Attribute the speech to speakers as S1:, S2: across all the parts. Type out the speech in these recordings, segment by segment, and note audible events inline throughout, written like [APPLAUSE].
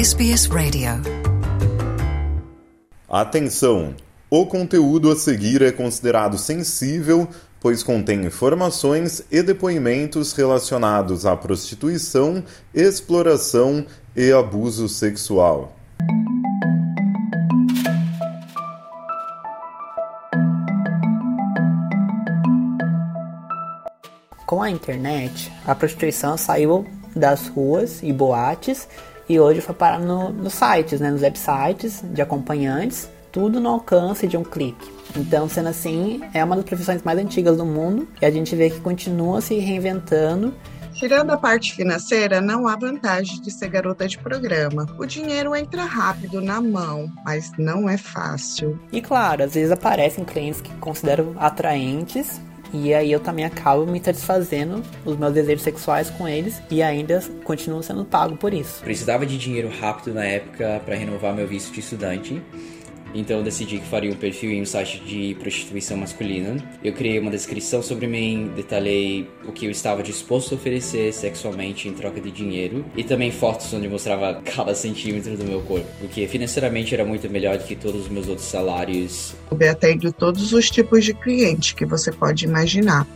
S1: SBS Radio.
S2: Atenção! O conteúdo a seguir é considerado sensível, pois contém informações e depoimentos relacionados à prostituição, exploração e abuso sexual.
S3: Com a internet, a prostituição saiu das ruas e boates e hoje foi parar no, nos sites, né, nos websites de acompanhantes, tudo no alcance de um clique. Então, sendo assim, é uma das profissões mais antigas do mundo e a gente vê que continua se reinventando.
S4: Tirando a parte financeira, não há vantagem de ser garota de programa. O dinheiro entra rápido na mão, mas não é fácil.
S3: E claro, às vezes aparecem clientes que considero atraentes e aí eu também acabo me satisfazendo os meus desejos sexuais com eles e ainda continuo sendo pago por isso.
S5: Precisava de dinheiro rápido na época para renovar meu visto de estudante então eu decidi que faria um perfil em um site de prostituição masculina. Eu criei uma descrição sobre mim, detalhei o que eu estava disposto a oferecer sexualmente em troca de dinheiro e também fotos onde mostrava cada centímetro do meu corpo, porque financeiramente era muito melhor do que todos os meus outros salários.
S4: Eu atendo todos os tipos de cliente que você pode imaginar: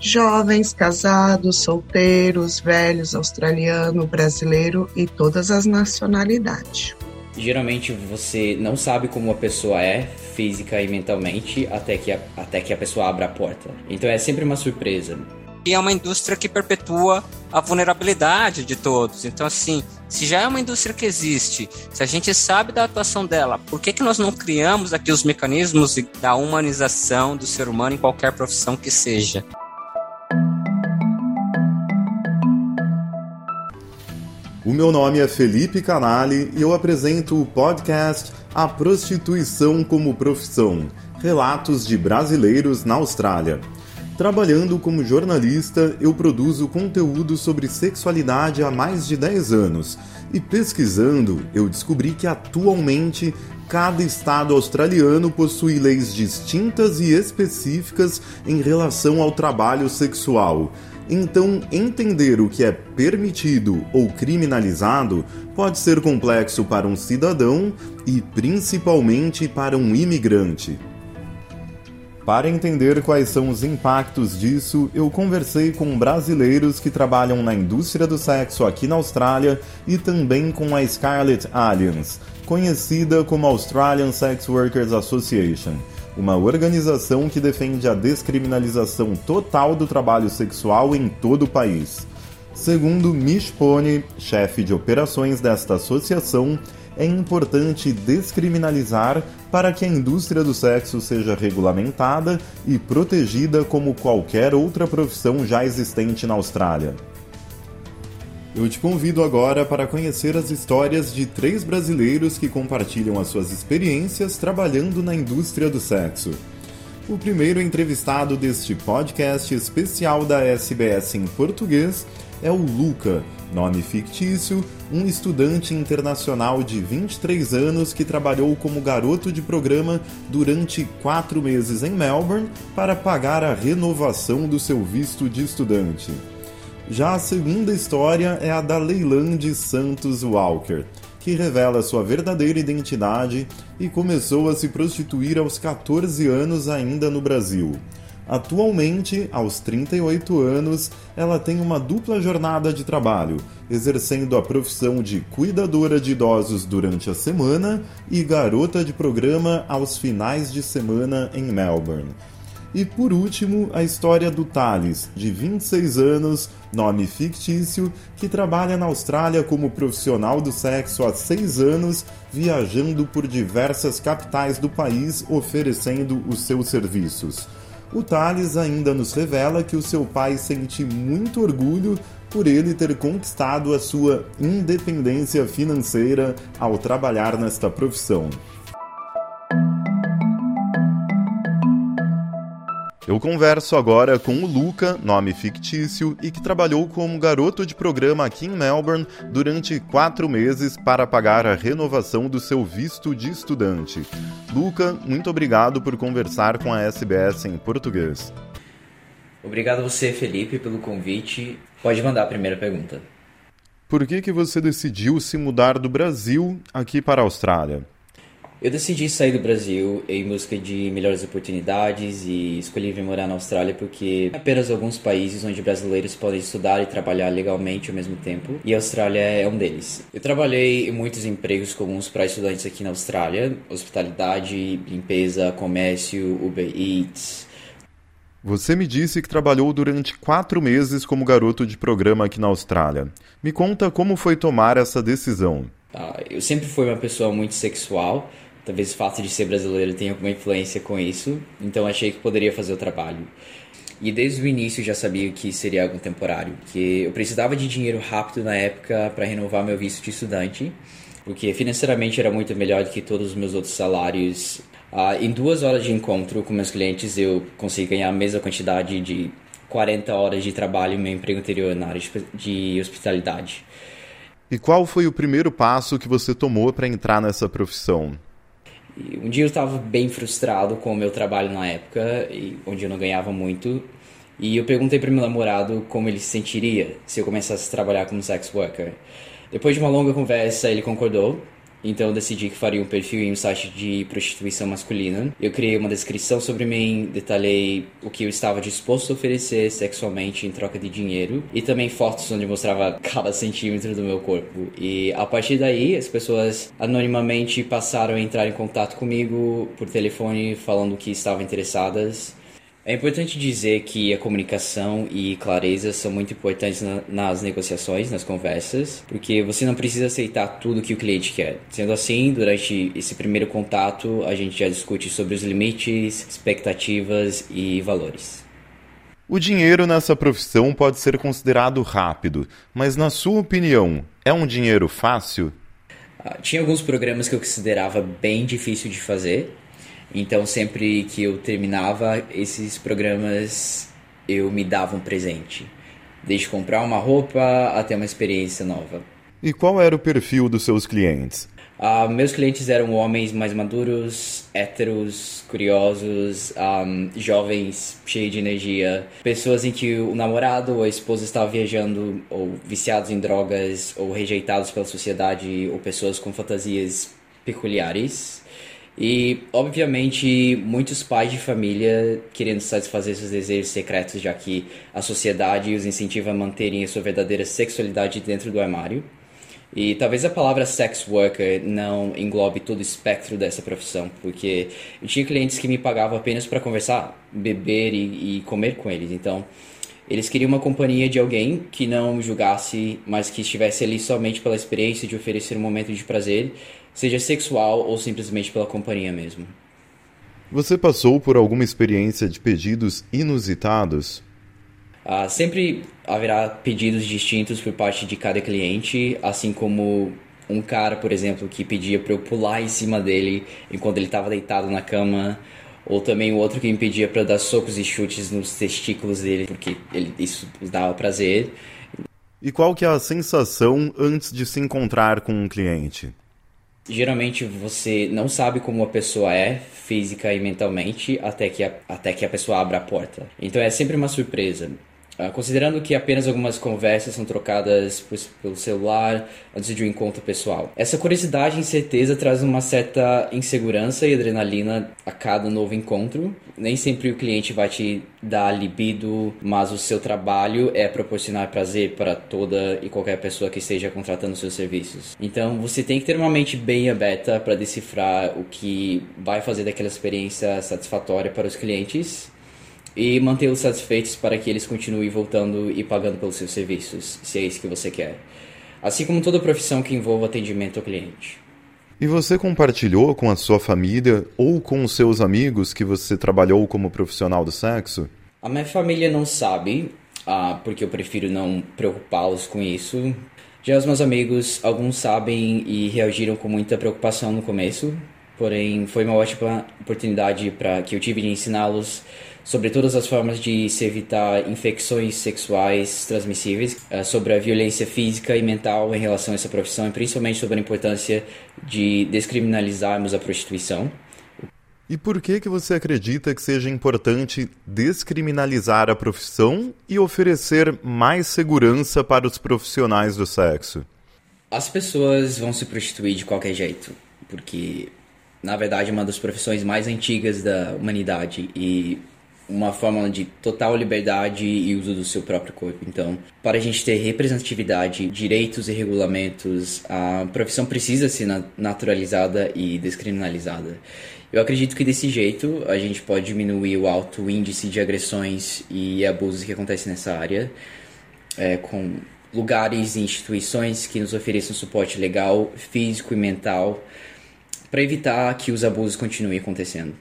S4: jovens, casados, solteiros, velhos, australiano, brasileiro e todas as nacionalidades.
S5: Geralmente você não sabe como a pessoa é física e mentalmente até que a, até que a pessoa abra a porta. Então é sempre uma surpresa.
S6: E é uma indústria que perpetua a vulnerabilidade de todos. Então, assim, se já é uma indústria que existe, se a gente sabe da atuação dela, por que, que nós não criamos aqui os mecanismos da humanização do ser humano em qualquer profissão que seja?
S2: O meu nome é Felipe Canali e eu apresento o podcast A Prostituição como Profissão Relatos de Brasileiros na Austrália. Trabalhando como jornalista, eu produzo conteúdo sobre sexualidade há mais de 10 anos e pesquisando, eu descobri que atualmente cada estado australiano possui leis distintas e específicas em relação ao trabalho sexual então, entender o que é permitido ou criminalizado pode ser complexo para um cidadão e principalmente para um imigrante. Para entender quais são os impactos disso, eu conversei com brasileiros que trabalham na indústria do sexo aqui na Austrália e também com a Scarlet Alliance, conhecida como Australian Sex Workers Association uma organização que defende a descriminalização total do trabalho sexual em todo o país. Segundo Mish Pony, chefe de operações desta associação, é importante descriminalizar para que a indústria do sexo seja regulamentada e protegida como qualquer outra profissão já existente na Austrália. Eu te convido agora para conhecer as histórias de três brasileiros que compartilham as suas experiências trabalhando na indústria do sexo. O primeiro entrevistado deste podcast especial da SBS em português é o Luca, nome fictício, um estudante internacional de 23 anos que trabalhou como garoto de programa durante quatro meses em Melbourne para pagar a renovação do seu visto de estudante. Já a segunda história é a da Leilande Santos Walker, que revela sua verdadeira identidade e começou a se prostituir aos 14 anos ainda no Brasil. Atualmente, aos 38 anos, ela tem uma dupla jornada de trabalho, exercendo a profissão de cuidadora de idosos durante a semana e garota de programa aos finais de semana em Melbourne. E por último, a história do Thales, de 26 anos, nome fictício, que trabalha na Austrália como profissional do sexo há 6 anos, viajando por diversas capitais do país oferecendo os seus serviços. O Thales ainda nos revela que o seu pai sente muito orgulho por ele ter conquistado a sua independência financeira ao trabalhar nesta profissão. Eu converso agora com o Luca, nome fictício, e que trabalhou como garoto de programa aqui em Melbourne durante quatro meses para pagar a renovação do seu visto de estudante. Luca, muito obrigado por conversar com a SBS em português.
S5: Obrigado a você, Felipe, pelo convite. Pode mandar a primeira pergunta.
S2: por que, que você decidiu se mudar do Brasil aqui para a Austrália?
S5: Eu decidi sair do Brasil em busca de melhores oportunidades e escolhi vir morar na Austrália porque é apenas alguns países onde brasileiros podem estudar e trabalhar legalmente ao mesmo tempo, e a Austrália é um deles. Eu trabalhei em muitos empregos comuns para estudantes aqui na Austrália: hospitalidade, limpeza, comércio, Uber Eats.
S2: Você me disse que trabalhou durante quatro meses como garoto de programa aqui na Austrália. Me conta como foi tomar essa decisão.
S5: Ah, eu sempre fui uma pessoa muito sexual Talvez o fato de ser brasileiro tenha alguma influência com isso, então achei que poderia fazer o trabalho. E desde o início já sabia que seria algo temporário, que eu precisava de dinheiro rápido na época para renovar meu visto de estudante, porque financeiramente era muito melhor do que todos os meus outros salários. Ah, em duas horas de encontro com meus clientes, eu consegui ganhar a mesma quantidade de 40 horas de trabalho em meu emprego anterior na área de hospitalidade.
S2: E qual foi o primeiro passo que você tomou para entrar nessa profissão?
S5: E um dia eu estava bem frustrado com o meu trabalho na época, onde eu não ganhava muito, e eu perguntei para meu namorado como ele se sentiria se eu começasse a trabalhar como sex worker. Depois de uma longa conversa, ele concordou então eu decidi que faria um perfil em um site de prostituição masculina. Eu criei uma descrição sobre mim, detalhei o que eu estava disposto a oferecer sexualmente em troca de dinheiro e também fotos onde mostrava [LAUGHS] cada centímetro do meu corpo. E a partir daí, as pessoas anonimamente passaram a entrar em contato comigo por telefone falando que estavam interessadas. É importante dizer que a comunicação e clareza são muito importantes na, nas negociações, nas conversas, porque você não precisa aceitar tudo que o cliente quer. Sendo assim, durante esse primeiro contato, a gente já discute sobre os limites, expectativas e valores.
S2: O dinheiro nessa profissão pode ser considerado rápido, mas na sua opinião, é um dinheiro fácil?
S5: Ah, tinha alguns programas que eu considerava bem difícil de fazer, então, sempre que eu terminava esses programas, eu me dava um presente. Desde comprar uma roupa até uma experiência nova.
S2: E qual era o perfil dos seus clientes?
S5: Uh, meus clientes eram homens mais maduros, héteros, curiosos, um, jovens, cheios de energia, pessoas em que o namorado ou a esposa estava viajando ou viciados em drogas ou rejeitados pela sociedade ou pessoas com fantasias peculiares. E, obviamente, muitos pais de família querendo satisfazer seus desejos secretos, já que a sociedade os incentiva a manterem a sua verdadeira sexualidade dentro do armário. E talvez a palavra sex worker não englobe todo o espectro dessa profissão, porque eu tinha clientes que me pagavam apenas para conversar, beber e, e comer com eles. Então, eles queriam uma companhia de alguém que não julgasse, mas que estivesse ali somente pela experiência de oferecer um momento de prazer seja sexual ou simplesmente pela companhia mesmo.
S2: Você passou por alguma experiência de pedidos inusitados?
S5: Ah, sempre haverá pedidos distintos por parte de cada cliente, assim como um cara, por exemplo, que pedia para eu pular em cima dele enquanto ele estava deitado na cama, ou também o outro que me pedia para dar socos e chutes nos testículos dele, porque ele, isso dava prazer.
S2: E qual que é a sensação antes de se encontrar com um cliente?
S5: Geralmente você não sabe como a pessoa é, física e mentalmente, até que a, até que a pessoa abra a porta. Então é sempre uma surpresa. Uh, considerando que apenas algumas conversas são trocadas por, pelo celular antes de um encontro pessoal. Essa curiosidade e incerteza traz uma certa insegurança e adrenalina a cada novo encontro. Nem sempre o cliente vai te dar libido, mas o seu trabalho é proporcionar prazer para toda e qualquer pessoa que esteja contratando seus serviços. Então você tem que ter uma mente bem aberta para decifrar o que vai fazer daquela experiência satisfatória para os clientes e mantê-los satisfeitos para que eles continuem voltando e pagando pelos seus serviços, se é isso que você quer. Assim como toda profissão que envolva atendimento ao cliente.
S2: E você compartilhou com a sua família ou com os seus amigos que você trabalhou como profissional do sexo?
S5: A minha família não sabe, ah, porque eu prefiro não preocupá-los com isso. Já os meus amigos, alguns sabem e reagiram com muita preocupação no começo, porém foi uma ótima oportunidade para que eu tive de ensiná-los sobre todas as formas de se evitar infecções sexuais transmissíveis, eh, sobre a violência física e mental em relação a essa profissão e principalmente sobre a importância de descriminalizarmos a prostituição.
S2: E por que que você acredita que seja importante descriminalizar a profissão e oferecer mais segurança para os profissionais do sexo?
S5: As pessoas vão se prostituir de qualquer jeito, porque na verdade é uma das profissões mais antigas da humanidade e uma forma de total liberdade e uso do seu próprio corpo. Então, para a gente ter representatividade, direitos e regulamentos, a profissão precisa ser naturalizada e descriminalizada. Eu acredito que desse jeito a gente pode diminuir o alto índice de agressões e abusos que acontecem nessa área, é, com lugares e instituições que nos ofereçam suporte legal, físico e mental, para evitar que os abusos continuem acontecendo.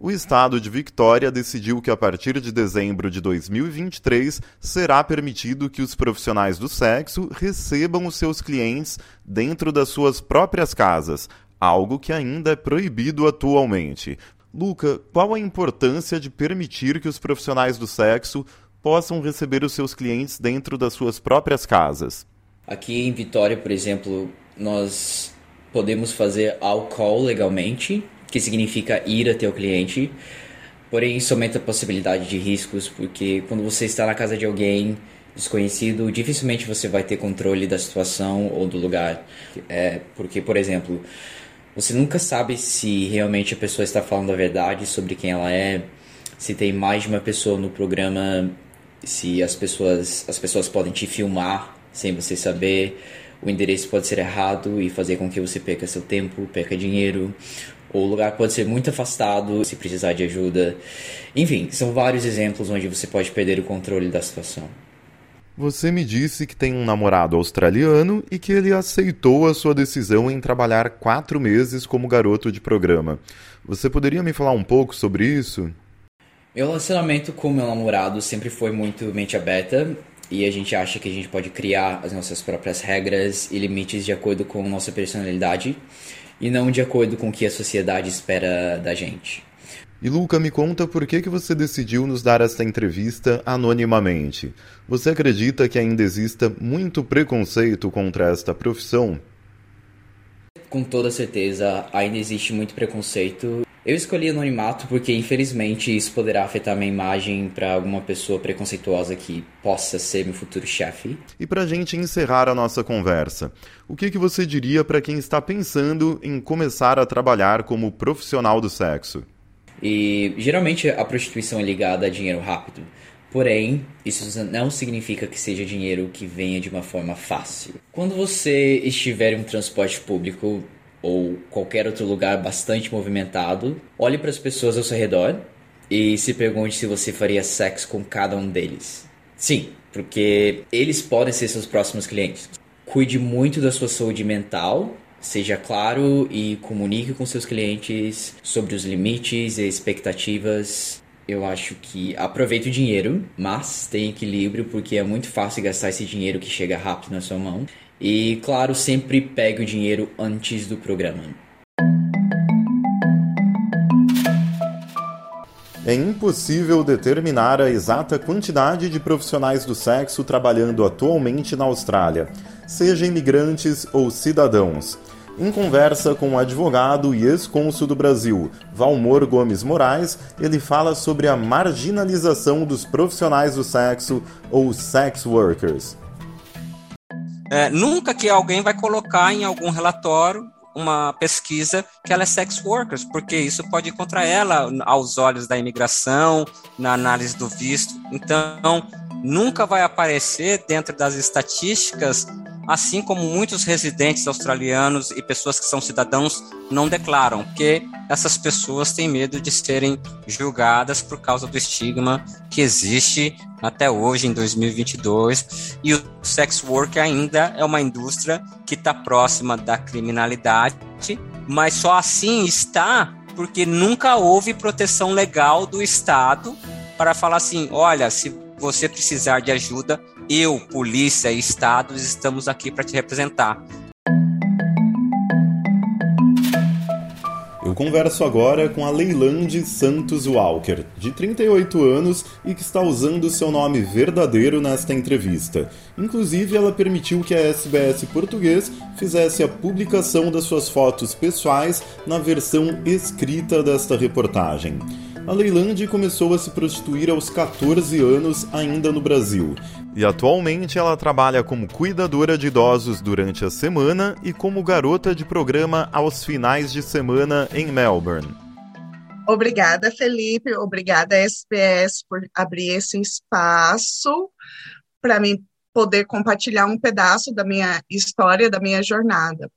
S2: O estado de Victoria decidiu que a partir de dezembro de 2023 será permitido que os profissionais do sexo recebam os seus clientes dentro das suas próprias casas, algo que ainda é proibido atualmente. Luca, qual a importância de permitir que os profissionais do sexo possam receber os seus clientes dentro das suas próprias casas?
S5: Aqui em Vitória, por exemplo, nós podemos fazer álcool legalmente, que significa ir até o cliente. Porém, isso aumenta a possibilidade de riscos, porque quando você está na casa de alguém desconhecido, dificilmente você vai ter controle da situação ou do lugar. É, porque, por exemplo, você nunca sabe se realmente a pessoa está falando a verdade sobre quem ela é, se tem mais de uma pessoa no programa, se as pessoas, as pessoas podem te filmar sem você saber, o endereço pode ser errado e fazer com que você perca seu tempo, perca dinheiro, o lugar pode ser muito afastado se precisar de ajuda. Enfim, são vários exemplos onde você pode perder o controle da situação.
S2: Você me disse que tem um namorado australiano e que ele aceitou a sua decisão em trabalhar quatro meses como garoto de programa. Você poderia me falar um pouco sobre isso?
S5: Meu relacionamento com meu namorado sempre foi muito mente aberta e a gente acha que a gente pode criar as nossas próprias regras e limites de acordo com nossa personalidade e não de acordo com o que a sociedade espera da gente.
S2: E Luca, me conta por que, que você decidiu nos dar esta entrevista anonimamente. Você acredita que ainda exista muito preconceito contra esta profissão?
S5: Com toda certeza, ainda existe muito preconceito eu escolhi anonimato porque, infelizmente, isso poderá afetar minha imagem para alguma pessoa preconceituosa que possa ser meu futuro chefe.
S2: E para a gente encerrar a nossa conversa, o que, que você diria para quem está pensando em começar a trabalhar como profissional do sexo?
S5: E geralmente a prostituição é ligada a dinheiro rápido. Porém, isso não significa que seja dinheiro que venha de uma forma fácil. Quando você estiver em um transporte público, ou qualquer outro lugar bastante movimentado, olhe para as pessoas ao seu redor e se pergunte se você faria sexo com cada um deles. Sim, porque eles podem ser seus próximos clientes. Cuide muito da sua saúde mental, seja claro e comunique com seus clientes sobre os limites e expectativas. Eu acho que aproveite o dinheiro, mas tenha equilíbrio porque é muito fácil gastar esse dinheiro que chega rápido na sua mão e, claro, sempre pegue o dinheiro antes do programa.
S2: É impossível determinar a exata quantidade de profissionais do sexo trabalhando atualmente na Austrália, seja imigrantes ou cidadãos. Em conversa com o advogado e ex-cônsul do Brasil, Valmor Gomes Moraes, ele fala sobre a marginalização dos profissionais do sexo ou sex workers.
S6: É, nunca que alguém vai colocar em algum relatório uma pesquisa que ela é sex workers, porque isso pode ir contra ela aos olhos da imigração, na análise do visto. Então, nunca vai aparecer dentro das estatísticas assim como muitos residentes australianos e pessoas que são cidadãos não declaram, porque essas pessoas têm medo de serem julgadas por causa do estigma que existe até hoje, em 2022, e o sex work ainda é uma indústria que está próxima da criminalidade, mas só assim está porque nunca houve proteção legal do Estado para falar assim: olha, se você precisar de ajuda, eu, polícia e estados estamos aqui para te representar.
S2: Eu converso agora com a Leilande Santos Walker, de 38 anos e que está usando seu nome verdadeiro nesta entrevista. Inclusive, ela permitiu que a SBS Português fizesse a publicação das suas fotos pessoais na versão escrita desta reportagem. A Leilande começou a se prostituir aos 14 anos ainda no Brasil. E atualmente ela trabalha como cuidadora de idosos durante a semana e como garota de programa aos finais de semana em Melbourne.
S4: Obrigada, Felipe. Obrigada, SBS, por abrir esse espaço para mim poder compartilhar um pedaço da minha história, da minha jornada.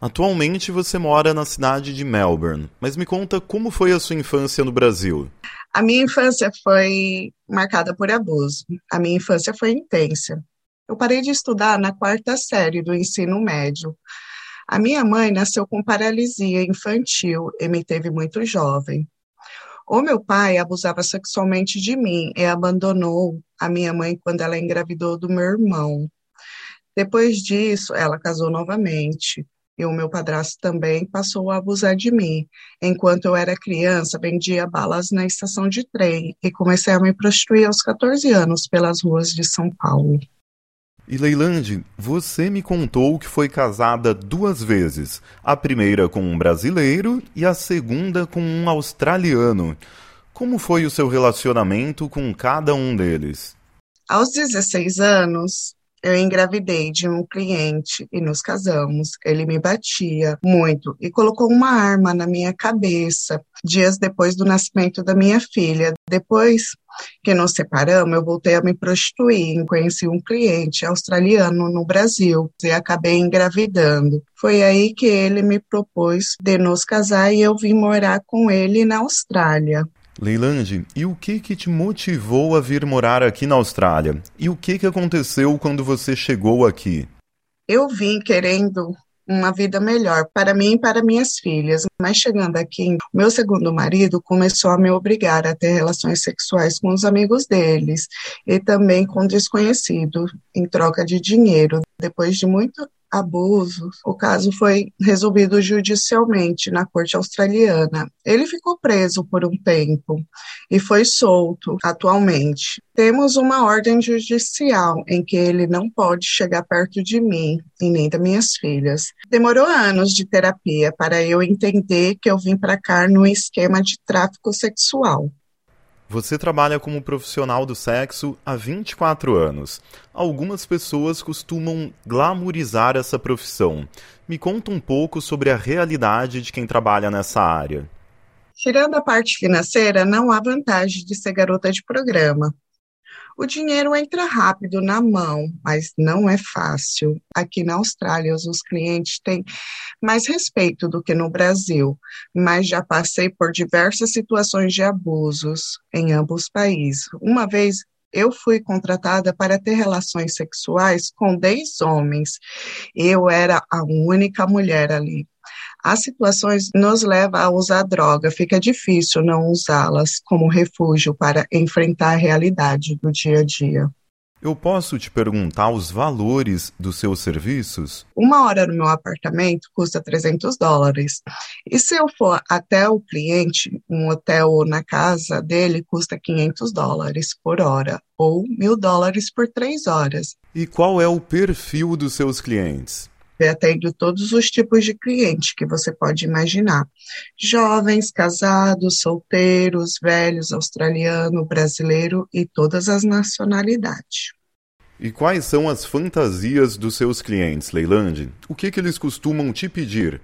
S2: Atualmente você mora na cidade de Melbourne, mas me conta como foi a sua infância no Brasil.
S4: A minha infância foi marcada por abuso. A minha infância foi intensa. Eu parei de estudar na quarta série do ensino médio. A minha mãe nasceu com paralisia infantil e me teve muito jovem. O meu pai abusava sexualmente de mim e abandonou a minha mãe quando ela engravidou do meu irmão. Depois disso, ela casou novamente e o meu padrasto também passou a abusar de mim. Enquanto eu era criança, vendia balas na estação de trem e comecei a me prostituir aos 14 anos pelas ruas de São Paulo.
S2: E Leilande, você me contou que foi casada duas vezes, a primeira com um brasileiro e a segunda com um australiano. Como foi o seu relacionamento com cada um deles?
S4: Aos 16 anos, eu engravidei de um cliente e nos casamos. Ele me batia muito e colocou uma arma na minha cabeça dias depois do nascimento da minha filha. Depois que nos separamos, eu voltei a me prostituir. Conheci um cliente australiano no Brasil e acabei engravidando. Foi aí que ele me propôs de nos casar e eu vim morar com ele na Austrália.
S2: Leilande, e o que que te motivou a vir morar aqui na Austrália? E o que que aconteceu quando você chegou aqui?
S4: Eu vim querendo uma vida melhor para mim e para minhas filhas, mas chegando aqui, meu segundo marido começou a me obrigar a ter relações sexuais com os amigos deles e também com desconhecido em troca de dinheiro. Depois de muito abuso. O caso foi resolvido judicialmente na corte australiana. Ele ficou preso por um tempo e foi solto atualmente. Temos uma ordem judicial em que ele não pode chegar perto de mim e nem das minhas filhas. Demorou anos de terapia para eu entender que eu vim para cá no esquema de tráfico sexual.
S2: Você trabalha como profissional do sexo há 24 anos. Algumas pessoas costumam glamourizar essa profissão. Me conta um pouco sobre a realidade de quem trabalha nessa área.
S4: Tirando a parte financeira, não há vantagem de ser garota de programa. O dinheiro entra rápido na mão, mas não é fácil. Aqui na Austrália, os clientes têm mais respeito do que no Brasil, mas já passei por diversas situações de abusos em ambos os países. Uma vez eu fui contratada para ter relações sexuais com 10 homens. Eu era a única mulher ali. As situações nos levam a usar droga, fica difícil não usá-las como refúgio para enfrentar a realidade do dia a dia.
S2: Eu posso te perguntar os valores dos seus serviços?
S4: Uma hora no meu apartamento custa 300 dólares. E se eu for até o cliente, um hotel na casa dele custa 500 dólares por hora, ou mil dólares por três horas.
S2: E qual é o perfil dos seus clientes?
S4: Eu atendo todos os tipos de cliente que você pode imaginar. Jovens, casados, solteiros, velhos, australiano, brasileiro e todas as nacionalidades.
S2: E quais são as fantasias dos seus clientes, Leilande? O que, que eles costumam te pedir?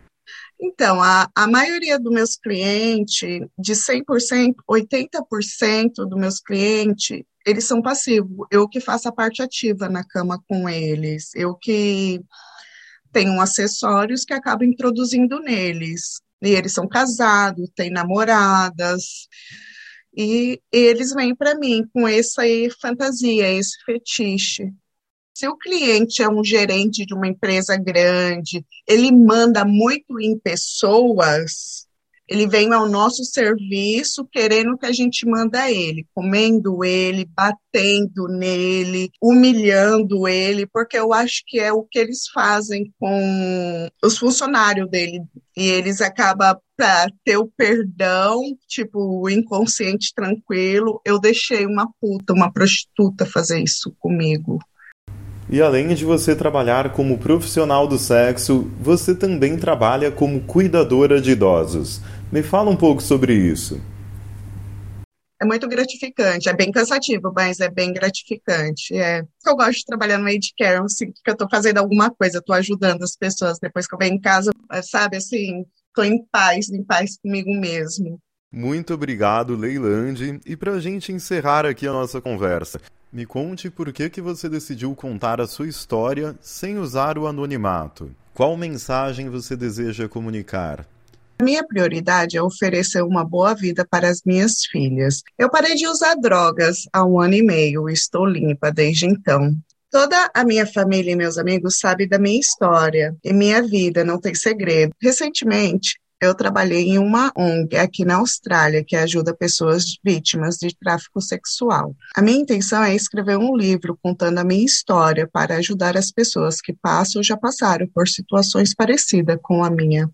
S4: Então, a, a maioria dos meus clientes, de 100%, 80% dos meus clientes, eles são passivos. Eu que faço a parte ativa na cama com eles. Eu que tenho acessórios que acabo introduzindo neles. E eles são casados, têm namoradas, e eles vêm para mim com essa fantasia, esse fetiche. Se o cliente é um gerente de uma empresa grande, ele manda muito em pessoas, ele vem ao nosso serviço querendo que a gente manda ele, comendo ele, batendo nele, humilhando ele, porque eu acho que é o que eles fazem com os funcionários dele E eles acabam para ter o perdão, tipo, o inconsciente tranquilo. Eu deixei uma puta, uma prostituta fazer isso comigo.
S2: E além de você trabalhar como profissional do sexo, você também trabalha como cuidadora de idosos. Me fala um pouco sobre isso.
S4: É muito gratificante, é bem cansativo, mas é bem gratificante. É, eu gosto de trabalhar no Age Care, eu sinto que eu estou fazendo alguma coisa, estou ajudando as pessoas. Depois que eu venho em casa, é, sabe, assim, estou em paz, em paz comigo mesmo.
S2: Muito obrigado, Leilande. E para a gente encerrar aqui a nossa conversa, me conte por que, que você decidiu contar a sua história sem usar o anonimato. Qual mensagem você deseja comunicar?
S4: Minha prioridade é oferecer uma boa vida para as minhas filhas. Eu parei de usar drogas há um ano e meio e estou limpa desde então. Toda a minha família e meus amigos sabem da minha história e minha vida, não tem segredo. Recentemente, eu trabalhei em uma ONG aqui na Austrália que ajuda pessoas vítimas de tráfico sexual. A minha intenção é escrever um livro contando a minha história para ajudar as pessoas que passam ou já passaram por situações parecidas com a minha.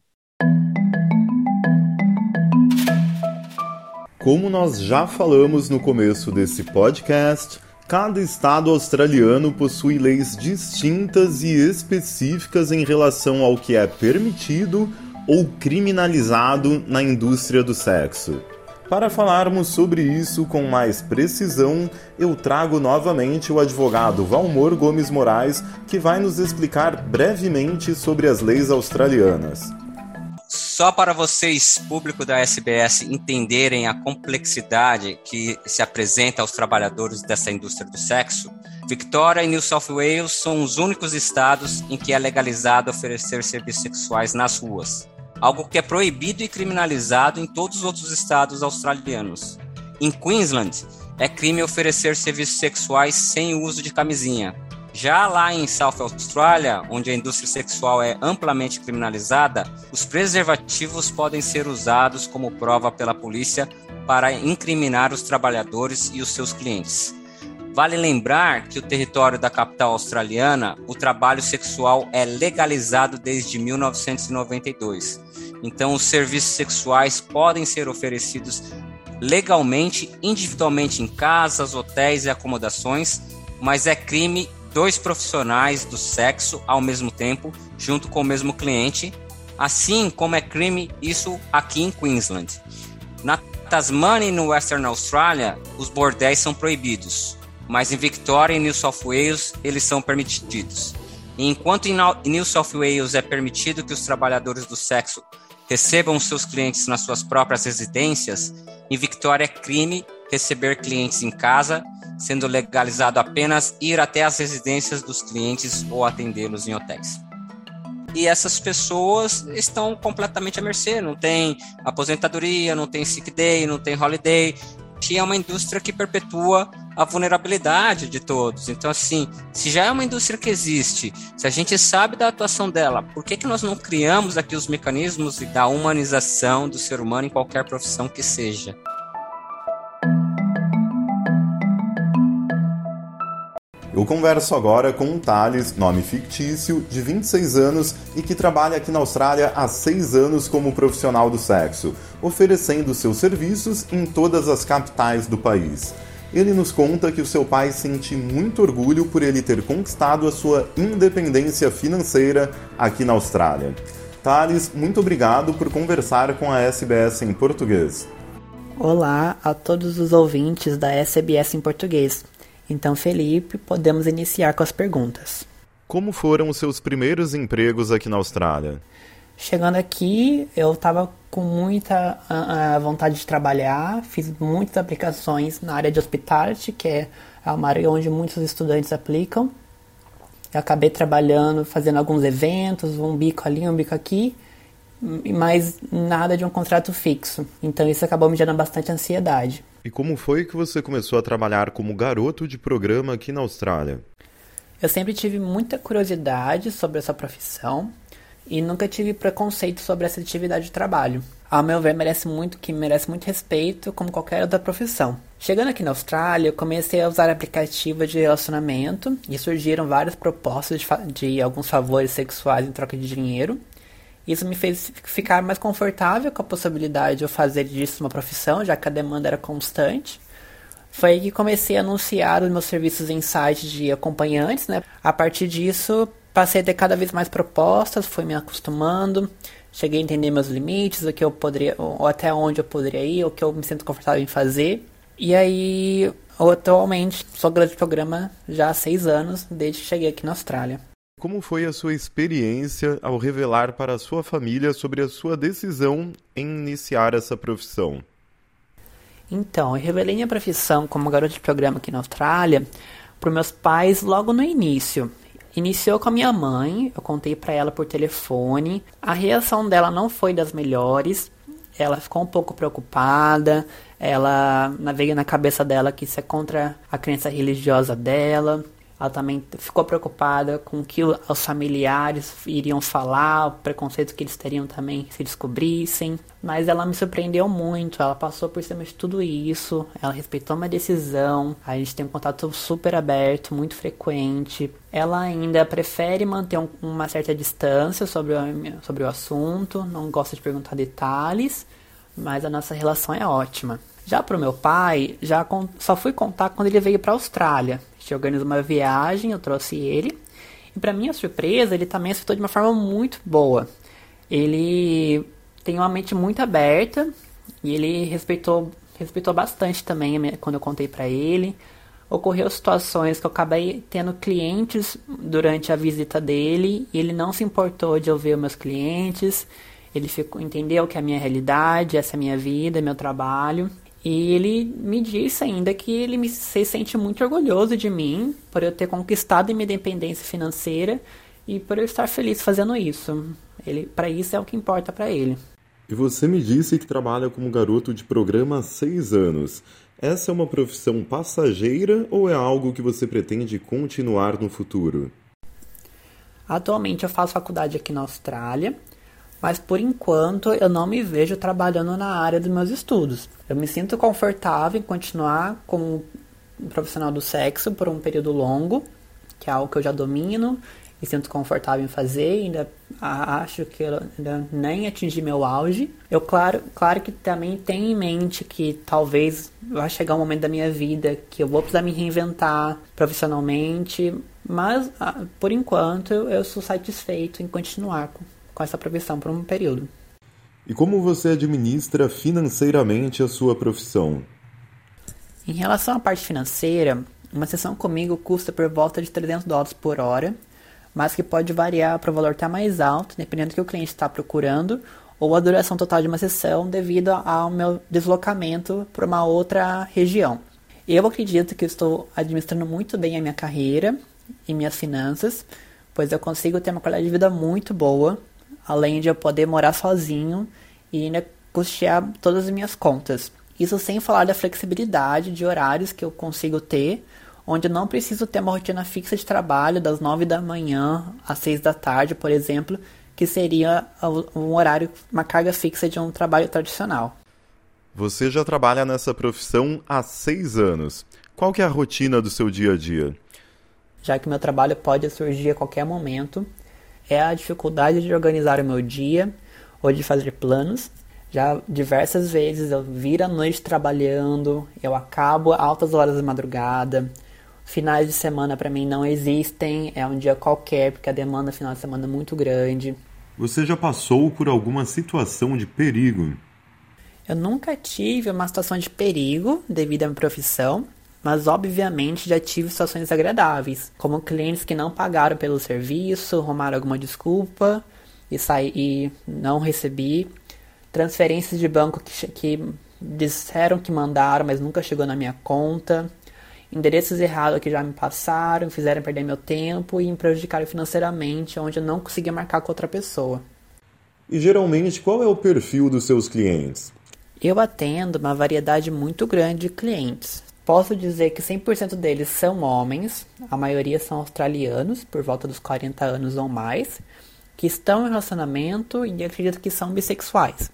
S2: Como nós já falamos no começo desse podcast, cada estado australiano possui leis distintas e específicas em relação ao que é permitido ou criminalizado na indústria do sexo. Para falarmos sobre isso com mais precisão, eu trago novamente o advogado Valmor Gomes Moraes, que vai nos explicar brevemente sobre as leis australianas.
S6: Só para vocês, público da SBS, entenderem a complexidade que se apresenta aos trabalhadores dessa indústria do sexo, Victoria e New South Wales são os únicos estados em que é legalizado oferecer serviços sexuais nas ruas, algo que é proibido e criminalizado em todos os outros estados australianos. Em Queensland, é crime oferecer serviços sexuais sem uso de camisinha, já lá em South Australia, onde a indústria sexual é amplamente criminalizada, os preservativos podem ser usados como prova pela polícia para incriminar os trabalhadores e os seus clientes. Vale lembrar que o território da capital australiana, o trabalho sexual é legalizado desde 1992. Então, os serviços sexuais podem ser oferecidos legalmente, individualmente em casas, hotéis e acomodações, mas é crime dois profissionais do sexo ao mesmo tempo, junto com o mesmo cliente, assim como é crime isso aqui em Queensland. Na Tasmania e no Western Australia, os bordéis são proibidos, mas em Victoria e New South Wales eles são permitidos. E enquanto em New South Wales é permitido que os trabalhadores do sexo recebam seus clientes nas suas próprias residências, em Victoria é crime receber clientes em casa sendo legalizado apenas ir até as residências dos clientes ou atendê-los em hotéis. E essas pessoas estão completamente à mercê, não tem aposentadoria, não tem sick day, não tem holiday, que é uma indústria que perpetua a vulnerabilidade de todos. Então, assim, se já é uma indústria que existe, se a gente sabe da atuação dela, por que, que nós não criamos aqui os mecanismos da humanização do ser humano em qualquer profissão que seja?
S2: Eu converso agora com o Thales, nome fictício, de 26 anos e que trabalha aqui na Austrália há 6 anos como profissional do sexo, oferecendo seus serviços em todas as capitais do país. Ele nos conta que o seu pai sente muito orgulho por ele ter conquistado a sua independência financeira aqui na Austrália. Thales, muito obrigado por conversar com a SBS em português.
S3: Olá a todos os ouvintes da SBS em português. Então, Felipe, podemos iniciar com as perguntas.
S2: Como foram os seus primeiros empregos aqui na Austrália?
S3: Chegando aqui, eu estava com muita vontade de trabalhar, fiz muitas aplicações na área de hospitality, que é uma área onde muitos estudantes aplicam. Eu acabei trabalhando, fazendo alguns eventos, um bico ali, um bico aqui, mas nada de um contrato fixo. Então isso acabou me gerando bastante ansiedade.
S2: E como foi que você começou a trabalhar como garoto de programa aqui na Austrália?
S3: Eu sempre tive muita curiosidade sobre essa profissão e nunca tive preconceito sobre essa atividade de trabalho. Ao meu ver, merece muito que merece muito respeito como qualquer outra profissão. Chegando aqui na Austrália, eu comecei a usar aplicativos de relacionamento e surgiram várias propostas de, de alguns favores sexuais em troca de dinheiro. Isso me fez ficar mais confortável com a possibilidade de eu fazer disso uma profissão, já que a demanda era constante. Foi aí que comecei a anunciar os meus serviços em sites de acompanhantes, né? A partir disso, passei a ter cada vez mais propostas, fui me acostumando, cheguei a entender meus limites, o que eu poderia, ou até onde eu poderia ir, o que eu me sinto confortável em fazer. E aí, atualmente, sou grande programa já há seis anos, desde que cheguei aqui na Austrália.
S2: Como foi a sua experiência ao revelar para a sua família sobre a sua decisão em iniciar essa profissão?
S3: Então, eu revelei minha profissão como garoto de programa aqui na Austrália para meus pais logo no início. Iniciou com a minha mãe, eu contei para ela por telefone. A reação dela não foi das melhores. Ela ficou um pouco preocupada. Ela navega na cabeça dela que isso é contra a crença religiosa dela. Ela também ficou preocupada com o que os familiares iriam falar, o preconceito que eles teriam também se descobrissem. Mas ela me surpreendeu muito, ela passou por cima de tudo isso, ela respeitou minha decisão, a gente tem um contato super aberto, muito frequente. Ela ainda prefere manter um, uma certa distância sobre o, sobre o assunto, não gosta de perguntar detalhes, mas a nossa relação é ótima. Já pro meu pai, já só fui contar quando ele veio para a Austrália gente organizou uma viagem, eu trouxe ele. E para minha surpresa, ele também aceitou de uma forma muito boa. Ele tem uma mente muito aberta e ele respeitou, respeitou bastante também quando eu contei para ele. Ocorreu situações que eu acabei tendo clientes durante a visita dele e ele não se importou de eu ver os meus clientes. Ele ficou, entendeu que é a minha realidade, essa é a minha vida, meu trabalho. E ele me disse ainda que ele me, se sente muito orgulhoso de mim por eu ter conquistado minha independência financeira e por eu estar feliz fazendo isso. Ele, para isso é o que importa para ele.
S2: E você me disse que trabalha como garoto de programa há seis anos. Essa é uma profissão passageira ou é algo que você pretende continuar no futuro?
S3: Atualmente eu faço faculdade aqui na Austrália mas por enquanto eu não me vejo trabalhando na área dos meus estudos. Eu me sinto confortável em continuar como profissional do sexo por um período longo, que é algo que eu já domino e sinto confortável em fazer, ainda acho que eu ainda nem atingi meu auge. Eu claro, claro que também tenho em mente que talvez vai chegar um momento da minha vida que eu vou precisar me reinventar profissionalmente, mas ah, por enquanto eu sou satisfeito em continuar com essa profissão por um período.
S2: E como você administra financeiramente a sua profissão?
S3: Em relação à parte financeira, uma sessão comigo custa por volta de 300 dólares por hora, mas que pode variar para o valor até mais alto, dependendo do que o cliente está procurando, ou a duração total de uma sessão devido ao meu deslocamento para uma outra região. Eu acredito que estou administrando muito bem a minha carreira e minhas finanças, pois eu consigo ter uma qualidade de vida muito boa, além de eu poder morar sozinho e ainda custear todas as minhas contas. Isso sem falar da flexibilidade de horários que eu consigo ter, onde eu não preciso ter uma rotina fixa de trabalho das 9 da manhã às 6 da tarde, por exemplo, que seria um horário, uma carga fixa de um trabalho tradicional.
S2: Você já trabalha nessa profissão há seis anos. Qual que é a rotina do seu dia a dia?
S3: Já que meu trabalho pode surgir a qualquer momento, é a dificuldade de organizar o meu dia ou de fazer planos. Já diversas vezes eu viro a noite trabalhando, eu acabo altas horas da madrugada. Finais de semana para mim não existem, é um dia qualquer, porque a demanda final de semana é muito grande.
S2: Você já passou por alguma situação de perigo?
S3: Eu nunca tive uma situação de perigo devido à minha profissão, mas obviamente já tive situações agradáveis, como clientes que não pagaram pelo serviço, arrumaram alguma desculpa e, saí, e não recebi, transferências de banco que, que disseram que mandaram, mas nunca chegou na minha conta, endereços errados que já me passaram, fizeram perder meu tempo e me prejudicaram financeiramente, onde eu não conseguia marcar com outra pessoa.
S2: E geralmente, qual é o perfil dos seus clientes?
S3: Eu atendo uma variedade muito grande de clientes, Posso dizer que 100% deles são homens, a maioria são australianos, por volta dos 40 anos ou mais, que estão em relacionamento e acredito que são bissexuais.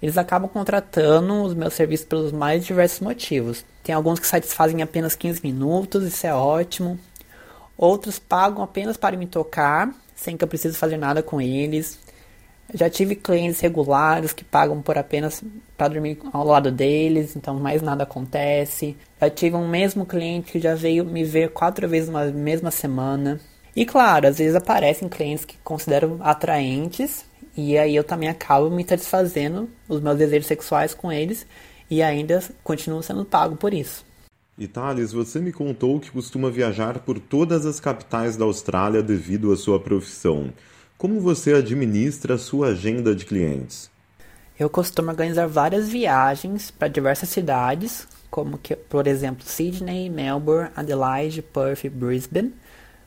S3: Eles acabam contratando os meus serviços pelos mais diversos motivos. Tem alguns que satisfazem apenas 15 minutos, isso é ótimo. Outros pagam apenas para me tocar, sem que eu precise fazer nada com eles. Já tive clientes regulares que pagam por apenas para dormir ao lado deles, então mais nada acontece. Já tive um mesmo cliente que já veio me ver quatro vezes na mesma semana. E claro, às vezes aparecem clientes que considero atraentes e aí eu também acabo me satisfazendo os meus desejos sexuais com eles e ainda continuo sendo pago por isso.
S2: Thales, você me contou que costuma viajar por todas as capitais da Austrália devido à sua profissão. Como você administra a sua agenda de clientes?
S3: Eu costumo organizar várias viagens para diversas cidades, como que, por exemplo, Sydney, Melbourne, Adelaide, Perth e Brisbane,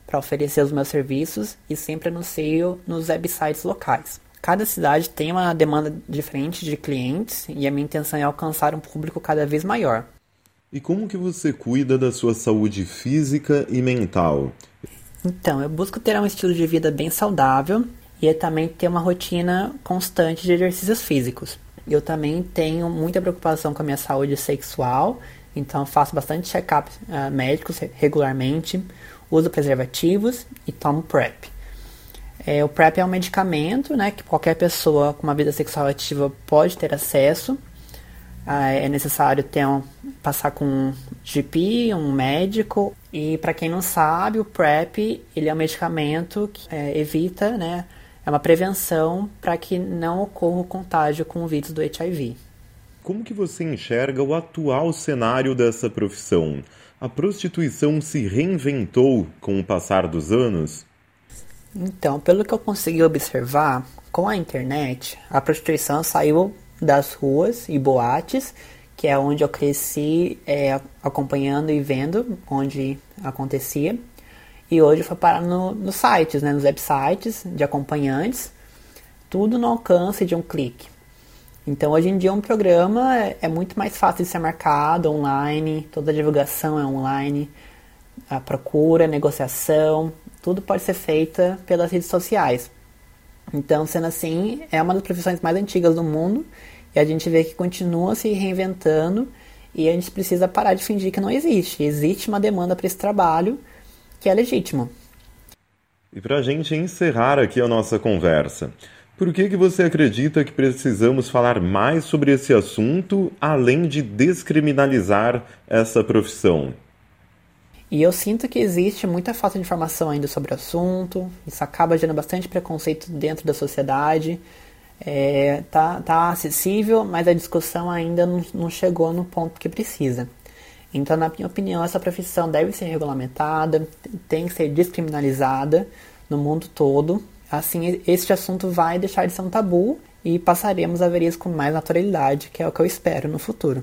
S3: para oferecer os meus serviços e sempre anuncio nos websites locais. Cada cidade tem uma demanda diferente de clientes e a minha intenção é alcançar um público cada vez maior.
S2: E como que você cuida da sua saúde física e mental?
S3: Então, eu busco ter um estilo de vida bem saudável e também ter uma rotina constante de exercícios físicos. Eu também tenho muita preocupação com a minha saúde sexual, então faço bastante check-up uh, médicos regularmente, uso preservativos e tomo PrEP. É, o PrEP é um medicamento né, que qualquer pessoa com uma vida sexual ativa pode ter acesso. Ah, é necessário ter um, passar com um GP, um médico. E para quem não sabe, o PrEP ele é um medicamento que é, evita, né, é uma prevenção para que não ocorra o contágio com o vírus do HIV.
S2: Como que você enxerga o atual cenário dessa profissão? A prostituição se reinventou com o passar dos anos?
S3: Então, pelo que eu consegui observar, com a internet, a prostituição saiu das ruas e boates, que é onde eu cresci é, acompanhando e vendo onde acontecia. E hoje foi parar no, nos sites, né, nos websites de acompanhantes, tudo no alcance de um clique. Então, hoje em dia, um programa é, é muito mais fácil de ser marcado online, toda a divulgação é online, a procura, a negociação, tudo pode ser feita pelas redes sociais. Então, sendo assim, é uma das profissões mais antigas do mundo e a gente vê que continua se reinventando e a gente precisa parar de fingir que não existe. Existe uma demanda para esse trabalho que é legítimo.
S2: E para a gente encerrar aqui a nossa conversa, por que, que você acredita que precisamos falar mais sobre esse assunto além de descriminalizar essa profissão?
S3: E eu sinto que existe muita falta de informação ainda sobre o assunto, isso acaba gerando bastante preconceito dentro da sociedade. É, tá, tá acessível, mas a discussão ainda não, não chegou no ponto que precisa. Então, na minha opinião, essa profissão deve ser regulamentada, tem que ser descriminalizada no mundo todo. Assim, este assunto vai deixar de ser um tabu e passaremos a ver isso com mais naturalidade, que é o que eu espero no futuro.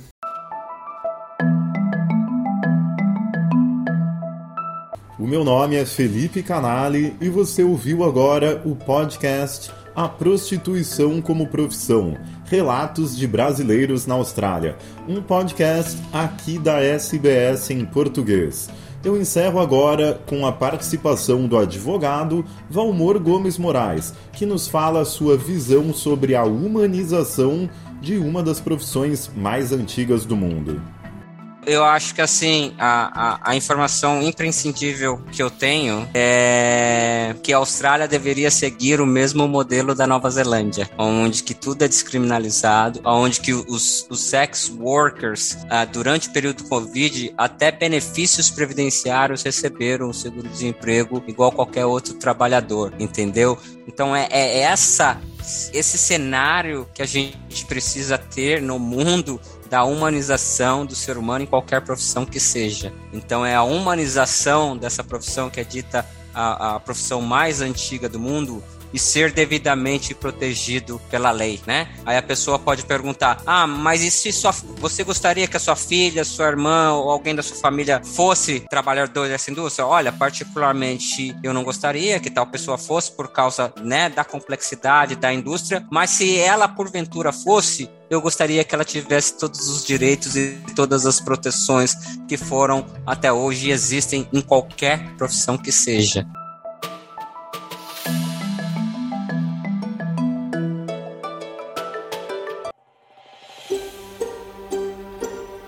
S2: O meu nome é Felipe Canali e você ouviu agora o podcast A Prostituição como Profissão. Relatos de Brasileiros na Austrália, um podcast aqui da SBS em português. Eu encerro agora com a participação do advogado Valmor Gomes Moraes, que nos fala sua visão sobre a humanização de uma das profissões mais antigas do mundo
S6: eu acho que assim, a, a, a, informação imprescindível que eu tenho é que a Austrália deveria seguir o mesmo modelo da Nova Zelândia, onde que tudo é descriminalizado, onde que os, os sex workers, ah, durante o período do Covid, até benefícios previdenciários receberam o seguro-desemprego igual qualquer outro trabalhador, entendeu? Então é, é essa esse cenário que a gente precisa ter no mundo da humanização do ser humano em qualquer profissão que seja. Então é a humanização dessa profissão que é dita a, a profissão mais antiga do mundo e ser devidamente protegido pela lei, né? Aí a pessoa pode perguntar: "Ah, mas e se sua, você gostaria que a sua filha, sua irmã ou alguém da sua família fosse trabalhador dessa indústria?" Olha, particularmente eu não gostaria que tal pessoa fosse por causa, né, da complexidade da indústria, mas se ela porventura fosse, eu gostaria que ela tivesse todos os direitos e todas as proteções que foram até hoje e existem em qualquer profissão que seja.